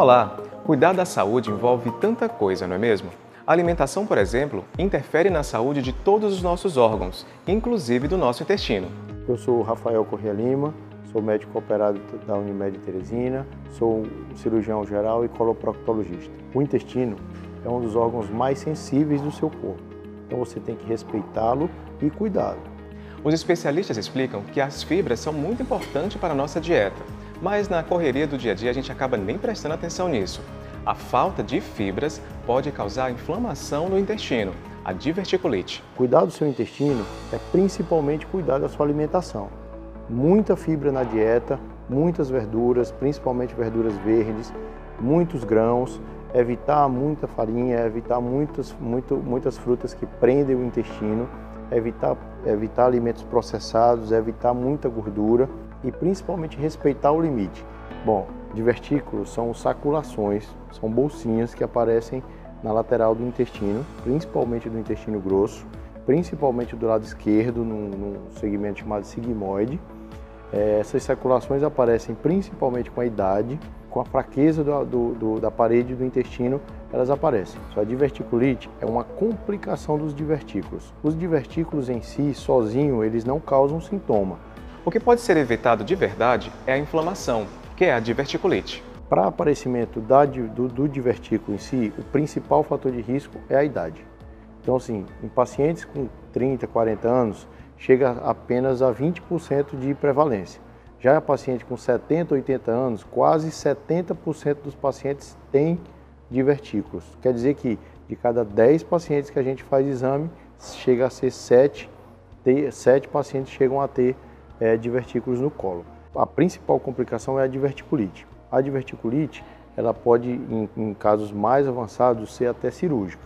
Olá! Cuidar da saúde envolve tanta coisa, não é mesmo? A alimentação, por exemplo, interfere na saúde de todos os nossos órgãos, inclusive do nosso intestino. Eu sou Rafael Corrêa Lima, sou médico operário da Unimed Teresina, sou cirurgião geral e coloproctologista. O intestino é um dos órgãos mais sensíveis do seu corpo, então você tem que respeitá-lo e cuidá-lo. Os especialistas explicam que as fibras são muito importantes para a nossa dieta, mas na correria do dia a dia a gente acaba nem prestando atenção nisso. A falta de fibras pode causar inflamação no intestino, a diverticulite. Cuidar do seu intestino é principalmente cuidar da sua alimentação. Muita fibra na dieta, muitas verduras, principalmente verduras verdes, muitos grãos, evitar muita farinha, evitar muitas, muito, muitas frutas que prendem o intestino, evitar, evitar alimentos processados, evitar muita gordura e principalmente respeitar o limite. Bom, divertículos são saculações, são bolsinhas que aparecem na lateral do intestino, principalmente do intestino grosso, principalmente do lado esquerdo, num, num segmento chamado sigmoide. É, essas saculações aparecem principalmente com a idade, com a fraqueza do, do, do, da parede do intestino, elas aparecem. a diverticulite é uma complicação dos divertículos. Os divertículos em si, sozinho, eles não causam sintoma. O que pode ser evitado de verdade é a inflamação, que é a diverticulite. Para aparecimento da, do, do divertículo em si, o principal fator de risco é a idade. Então, assim, em pacientes com 30, 40 anos, chega apenas a 20% de prevalência. Já a paciente com 70, 80 anos, quase 70% dos pacientes têm divertículos. Quer dizer que de cada 10 pacientes que a gente faz exame, chega a ser 7, 7 pacientes chegam a ter é, divertículos no colo. A principal complicação é a diverticulite. A diverticulite, ela pode, em, em casos mais avançados, ser até cirúrgica.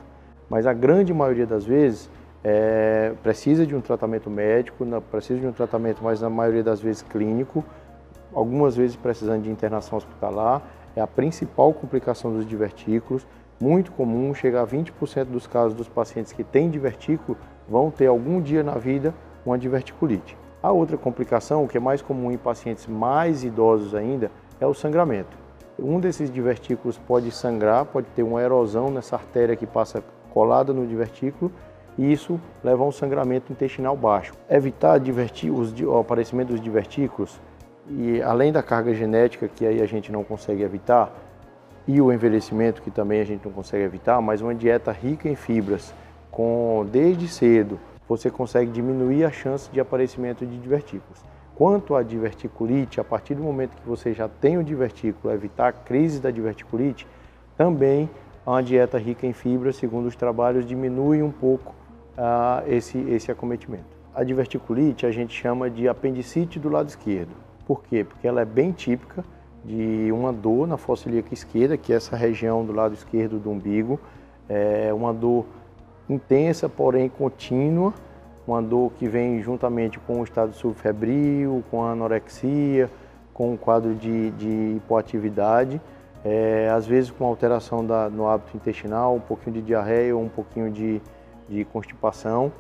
Mas a grande maioria das vezes é, precisa de um tratamento médico, precisa de um tratamento, mas na maioria das vezes clínico, algumas vezes precisando de internação hospitalar. É a principal complicação dos divertículos. Muito comum, chega a 20% dos casos dos pacientes que têm divertículo vão ter algum dia na vida uma diverticulite. A outra complicação, que é mais comum em pacientes mais idosos ainda, é o sangramento. Um desses divertículos pode sangrar, pode ter uma erosão nessa artéria que passa colada no divertículo e isso leva a um sangramento intestinal baixo. Evitar o aparecimento dos divertículos, e além da carga genética, que aí a gente não consegue evitar, e o envelhecimento, que também a gente não consegue evitar, mas uma dieta rica em fibras, com desde cedo você consegue diminuir a chance de aparecimento de divertículos. Quanto à diverticulite, a partir do momento que você já tem o divertículo, evitar a crise da diverticulite, também uma dieta rica em fibras, segundo os trabalhos, diminui um pouco uh, esse, esse acometimento. A diverticulite a gente chama de apendicite do lado esquerdo. Por quê? Porque ela é bem típica de uma dor na fossa ilíaca esquerda, que é essa região do lado esquerdo do umbigo, é uma dor intensa, porém contínua, uma dor que vem juntamente com o estado subfebril, com a anorexia, com um quadro de, de hipoatividade, é, às vezes com alteração da, no hábito intestinal, um pouquinho de diarreia ou um pouquinho de, de constipação,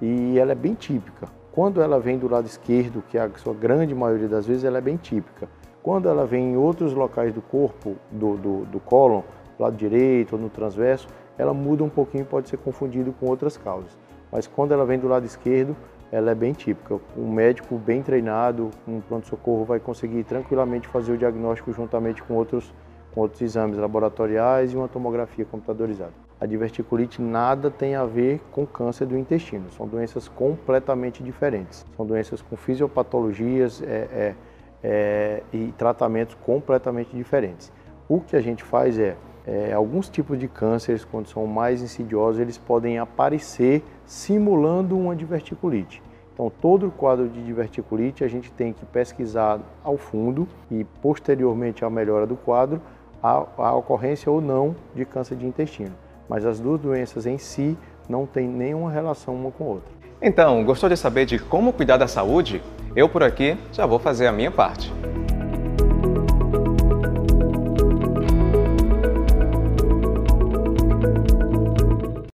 e ela é bem típica. Quando ela vem do lado esquerdo, que é a sua grande maioria das vezes, ela é bem típica. Quando ela vem em outros locais do corpo, do, do, do cólon, lado direito ou no transverso, ela muda um pouquinho pode ser confundido com outras causas. Mas quando ela vem do lado esquerdo, ela é bem típica. Um médico bem treinado, um pronto-socorro, vai conseguir tranquilamente fazer o diagnóstico juntamente com outros, com outros exames laboratoriais e uma tomografia computadorizada. A diverticulite nada tem a ver com câncer do intestino, são doenças completamente diferentes. São doenças com fisiopatologias é, é, é, e tratamentos completamente diferentes. O que a gente faz é é, alguns tipos de cânceres, quando são mais insidiosos, eles podem aparecer simulando uma diverticulite. Então, todo o quadro de diverticulite a gente tem que pesquisar ao fundo e, posteriormente à melhora do quadro, a, a ocorrência ou não de câncer de intestino. Mas as duas doenças em si não têm nenhuma relação uma com a outra. Então, gostou de saber de como cuidar da saúde? Eu por aqui já vou fazer a minha parte.